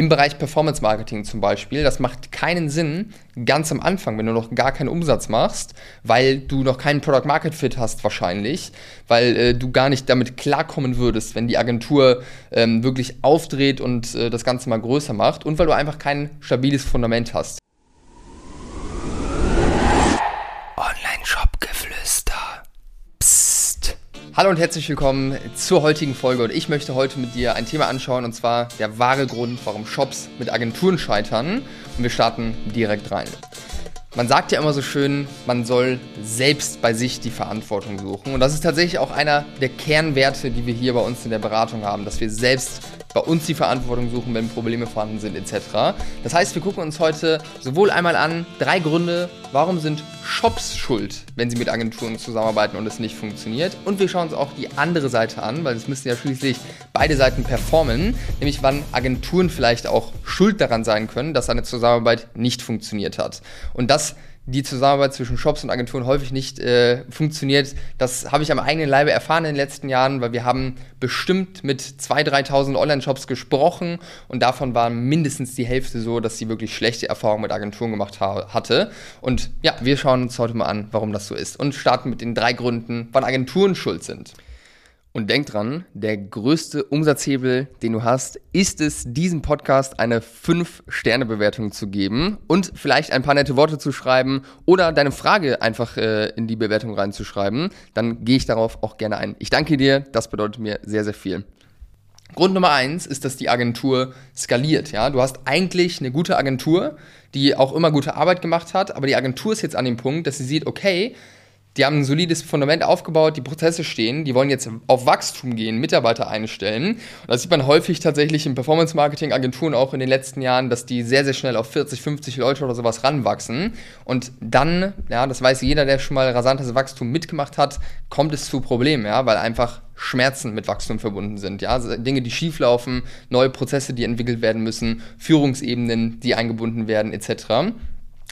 Im Bereich Performance Marketing zum Beispiel, das macht keinen Sinn ganz am Anfang, wenn du noch gar keinen Umsatz machst, weil du noch keinen Product Market Fit hast wahrscheinlich, weil äh, du gar nicht damit klarkommen würdest, wenn die Agentur ähm, wirklich aufdreht und äh, das Ganze mal größer macht und weil du einfach kein stabiles Fundament hast. Hallo und herzlich willkommen zur heutigen Folge und ich möchte heute mit dir ein Thema anschauen und zwar der wahre Grund, warum Shops mit Agenturen scheitern und wir starten direkt rein. Man sagt ja immer so schön, man soll selbst bei sich die Verantwortung suchen und das ist tatsächlich auch einer der Kernwerte, die wir hier bei uns in der Beratung haben, dass wir selbst bei uns die Verantwortung suchen, wenn Probleme vorhanden sind etc. Das heißt, wir gucken uns heute sowohl einmal an drei Gründe, warum sind Shops schuld, wenn sie mit Agenturen zusammenarbeiten und es nicht funktioniert. Und wir schauen uns auch die andere Seite an, weil es müssen ja schließlich beide Seiten performen, nämlich wann Agenturen vielleicht auch schuld daran sein können, dass eine Zusammenarbeit nicht funktioniert hat. Und das die Zusammenarbeit zwischen Shops und Agenturen häufig nicht äh, funktioniert. Das habe ich am eigenen Leibe erfahren in den letzten Jahren, weil wir haben bestimmt mit 2.000, 3.000 Online-Shops gesprochen und davon war mindestens die Hälfte so, dass sie wirklich schlechte Erfahrungen mit Agenturen gemacht hatte. Und ja, wir schauen uns heute mal an, warum das so ist und starten mit den drei Gründen, wann Agenturen schuld sind. Und denk dran, der größte Umsatzhebel, den du hast, ist es, diesem Podcast eine 5-Sterne-Bewertung zu geben und vielleicht ein paar nette Worte zu schreiben oder deine Frage einfach äh, in die Bewertung reinzuschreiben. Dann gehe ich darauf auch gerne ein. Ich danke dir, das bedeutet mir sehr, sehr viel. Grund Nummer eins ist, dass die Agentur skaliert. Ja, du hast eigentlich eine gute Agentur, die auch immer gute Arbeit gemacht hat, aber die Agentur ist jetzt an dem Punkt, dass sie sieht, okay, die haben ein solides Fundament aufgebaut, die Prozesse stehen, die wollen jetzt auf Wachstum gehen, Mitarbeiter einstellen. Und das sieht man häufig tatsächlich in Performance-Marketing-Agenturen auch in den letzten Jahren, dass die sehr, sehr schnell auf 40, 50 Leute oder sowas ranwachsen. Und dann, ja, das weiß jeder, der schon mal rasantes Wachstum mitgemacht hat, kommt es zu Problemen, ja, weil einfach Schmerzen mit Wachstum verbunden sind. Ja? Also Dinge, die schieflaufen, neue Prozesse, die entwickelt werden müssen, Führungsebenen, die eingebunden werden, etc.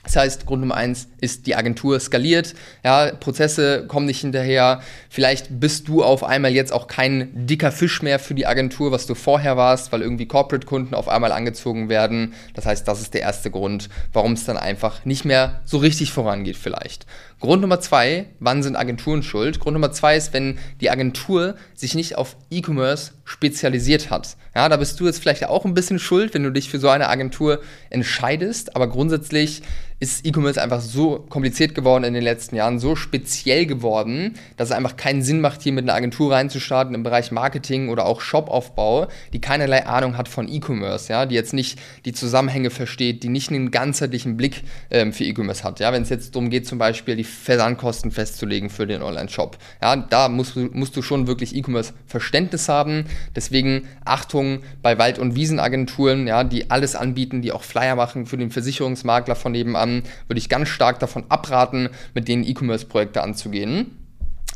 Das heißt, Grund Nummer eins ist, die Agentur skaliert, ja, Prozesse kommen nicht hinterher. Vielleicht bist du auf einmal jetzt auch kein dicker Fisch mehr für die Agentur, was du vorher warst, weil irgendwie Corporate-Kunden auf einmal angezogen werden. Das heißt, das ist der erste Grund, warum es dann einfach nicht mehr so richtig vorangeht vielleicht. Grund Nummer zwei, wann sind Agenturen schuld? Grund Nummer zwei ist, wenn die Agentur sich nicht auf E-Commerce spezialisiert hat. Ja, da bist du jetzt vielleicht auch ein bisschen schuld, wenn du dich für so eine Agentur entscheidest, aber grundsätzlich ist E-Commerce einfach so kompliziert geworden in den letzten Jahren, so speziell geworden, dass es einfach keinen Sinn macht, hier mit einer Agentur reinzustarten im Bereich Marketing oder auch Shopaufbau, die keinerlei Ahnung hat von E-Commerce, ja, die jetzt nicht die Zusammenhänge versteht, die nicht einen ganzheitlichen Blick ähm, für E-Commerce hat. Ja, wenn es jetzt darum geht, zum Beispiel die Versandkosten festzulegen für den Online-Shop, ja, da musst musst du schon wirklich E-Commerce-Verständnis haben. Deswegen Achtung bei Wald- und Wiesenagenturen, ja, die alles anbieten, die auch Flyer machen für den Versicherungsmakler von nebenan an, würde ich ganz stark davon abraten, mit denen E-Commerce-Projekte anzugehen.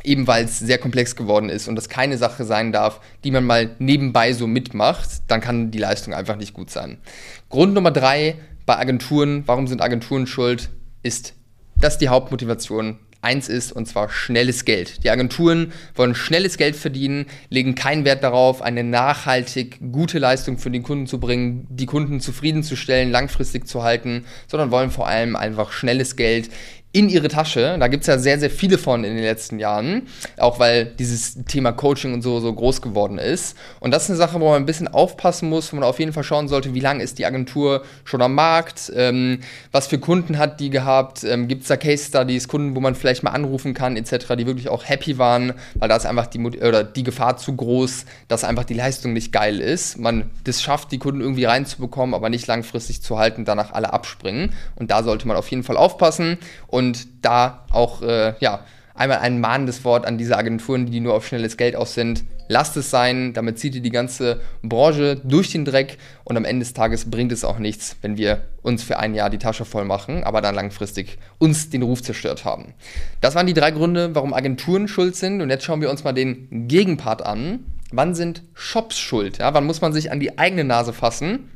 Eben weil es sehr komplex geworden ist und das keine Sache sein darf, die man mal nebenbei so mitmacht, dann kann die Leistung einfach nicht gut sein. Grund Nummer drei bei Agenturen, warum sind Agenturen schuld, ist, dass die Hauptmotivation eins ist, und zwar schnelles Geld. Die Agenturen wollen schnelles Geld verdienen, legen keinen Wert darauf, eine nachhaltig gute Leistung für den Kunden zu bringen, die Kunden zufriedenzustellen, langfristig zu halten, sondern wollen vor allem einfach schnelles Geld in ihre Tasche. Da gibt es ja sehr, sehr viele von in den letzten Jahren, auch weil dieses Thema Coaching und so so groß geworden ist. Und das ist eine Sache, wo man ein bisschen aufpassen muss, wo man auf jeden Fall schauen sollte, wie lange ist die Agentur schon am Markt, ähm, was für Kunden hat die gehabt, ähm, gibt es da Case Studies, Kunden, wo man vielleicht mal anrufen kann, etc., die wirklich auch happy waren, weil da ist einfach die, oder die Gefahr zu groß, dass einfach die Leistung nicht geil ist. Man das schafft, die Kunden irgendwie reinzubekommen, aber nicht langfristig zu halten, danach alle abspringen. Und da sollte man auf jeden Fall aufpassen. Und und da auch, äh, ja, einmal ein mahnendes Wort an diese Agenturen, die nur auf schnelles Geld aus sind. Lasst es sein, damit zieht ihr die ganze Branche durch den Dreck und am Ende des Tages bringt es auch nichts, wenn wir uns für ein Jahr die Tasche voll machen, aber dann langfristig uns den Ruf zerstört haben. Das waren die drei Gründe, warum Agenturen schuld sind und jetzt schauen wir uns mal den Gegenpart an. Wann sind Shops schuld? Ja, wann muss man sich an die eigene Nase fassen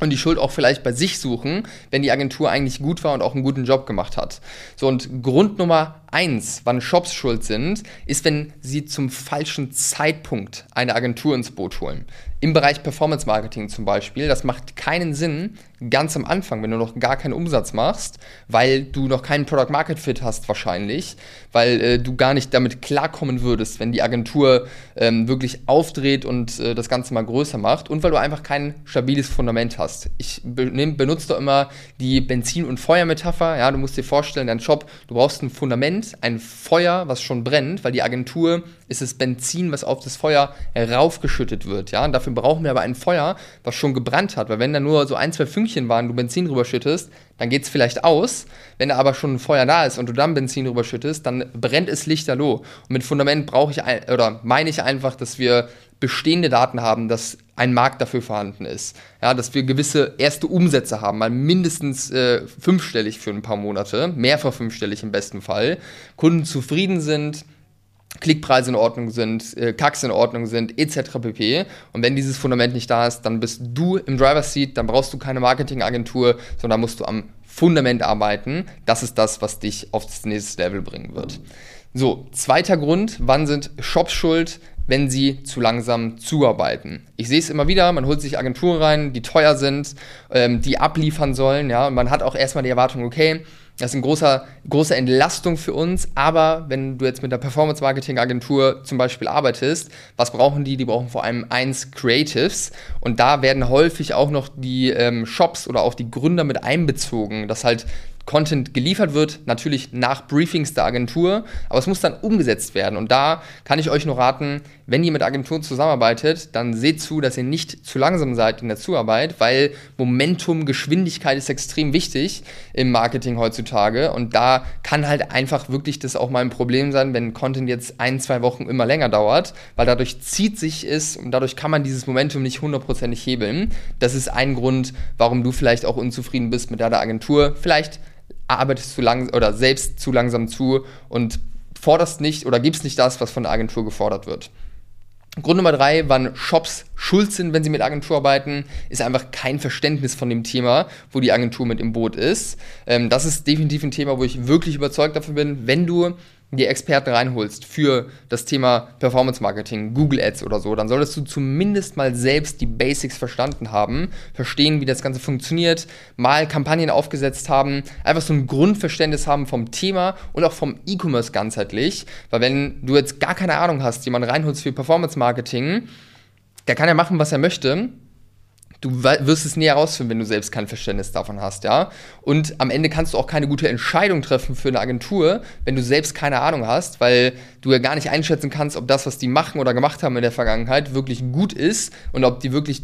und die Schuld auch vielleicht bei sich suchen, wenn die Agentur eigentlich gut war und auch einen guten Job gemacht hat. So, und Grund Nummer eins, wann Shops schuld sind, ist, wenn sie zum falschen Zeitpunkt eine Agentur ins Boot holen. Im Bereich Performance Marketing zum Beispiel, das macht keinen Sinn, ganz am Anfang, wenn du noch gar keinen Umsatz machst, weil du noch keinen Product Market Fit hast wahrscheinlich, weil äh, du gar nicht damit klarkommen würdest, wenn die Agentur ähm, wirklich aufdreht und äh, das Ganze mal größer macht und weil du einfach kein stabiles Fundament hast. Ich be benutze da immer die Benzin- und Feuermetapher. Ja, du musst dir vorstellen, dein Job, du brauchst ein Fundament, ein Feuer, was schon brennt, weil die Agentur ist das Benzin, was auf das Feuer raufgeschüttet wird. Ja, und dafür brauchen wir aber ein Feuer, was schon gebrannt hat, weil wenn da nur so ein, zwei Fünkchen waren, du Benzin drüber schüttest, dann geht es vielleicht aus. Wenn aber schon ein Feuer da ist und du dann Benzin drüber schüttest, dann brennt es lichterloh. Und mit Fundament brauche ich ein, oder meine ich einfach, dass wir bestehende Daten haben, dass ein Markt dafür vorhanden ist. Ja, dass wir gewisse erste Umsätze haben, mal mindestens äh, fünfstellig für ein paar Monate, mehrfach fünfstellig im besten Fall. Kunden zufrieden sind, Klickpreise in Ordnung sind, äh, Kacks in Ordnung sind, etc. pp. Und wenn dieses Fundament nicht da ist, dann bist du im Driver's Seat, dann brauchst du keine Marketingagentur, sondern musst du am Fundament arbeiten. Das ist das, was dich auf das nächste Level bringen wird. So, zweiter Grund, wann sind Shops schuld? Wenn sie zu langsam zuarbeiten. Ich sehe es immer wieder, man holt sich Agenturen rein, die teuer sind, ähm, die abliefern sollen, ja, und man hat auch erstmal die Erwartung, okay, das ist eine große, große Entlastung für uns, aber wenn du jetzt mit der Performance-Marketing-Agentur zum Beispiel arbeitest, was brauchen die? Die brauchen vor allem eins Creatives und da werden häufig auch noch die ähm, Shops oder auch die Gründer mit einbezogen, dass halt Content geliefert wird, natürlich nach Briefings der Agentur, aber es muss dann umgesetzt werden. Und da kann ich euch nur raten, wenn ihr mit Agenturen zusammenarbeitet, dann seht zu, dass ihr nicht zu langsam seid in der Zuarbeit, weil Momentum, Geschwindigkeit ist extrem wichtig im Marketing heutzutage. Und da kann halt einfach wirklich das auch mal ein Problem sein, wenn Content jetzt ein, zwei Wochen immer länger dauert, weil dadurch zieht sich es und dadurch kann man dieses Momentum nicht hundertprozentig hebeln. Das ist ein Grund, warum du vielleicht auch unzufrieden bist mit deiner Agentur. Vielleicht arbeitest zu lang oder selbst zu langsam zu und forderst nicht oder gibst nicht das, was von der Agentur gefordert wird. Grund Nummer drei, wann Shops schuld sind, wenn sie mit Agentur arbeiten, ist einfach kein Verständnis von dem Thema, wo die Agentur mit im Boot ist. Ähm, das ist definitiv ein Thema, wo ich wirklich überzeugt davon bin, wenn du die Experten reinholst für das Thema Performance Marketing, Google Ads oder so, dann solltest du zumindest mal selbst die Basics verstanden haben, verstehen, wie das Ganze funktioniert, mal Kampagnen aufgesetzt haben, einfach so ein Grundverständnis haben vom Thema und auch vom E-Commerce ganzheitlich. Weil wenn du jetzt gar keine Ahnung hast, jemanden reinholst für Performance Marketing, der kann ja machen, was er möchte du wirst es nie herausfinden, wenn du selbst kein Verständnis davon hast, ja. Und am Ende kannst du auch keine gute Entscheidung treffen für eine Agentur, wenn du selbst keine Ahnung hast, weil du ja gar nicht einschätzen kannst, ob das, was die machen oder gemacht haben in der Vergangenheit, wirklich gut ist und ob die wirklich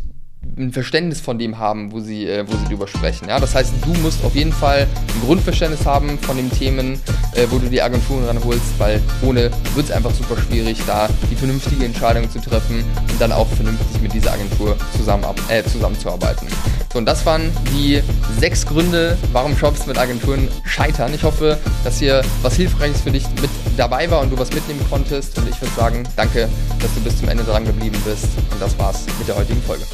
ein Verständnis von dem haben, wo sie, äh, wo sie drüber sprechen. Ja? Das heißt, du musst auf jeden Fall ein Grundverständnis haben von den Themen, äh, wo du die Agenturen ranholst, weil ohne wird es einfach super schwierig, da die vernünftige Entscheidung zu treffen und dann auch vernünftig mit dieser Agentur zusammen, äh, zusammenzuarbeiten. So, und das waren die sechs Gründe, warum Shops mit Agenturen scheitern. Ich hoffe, dass hier was Hilfreiches für dich mit dabei war und du was mitnehmen konntest. Und ich würde sagen, danke, dass du bis zum Ende dran geblieben bist. Und das war's mit der heutigen Folge.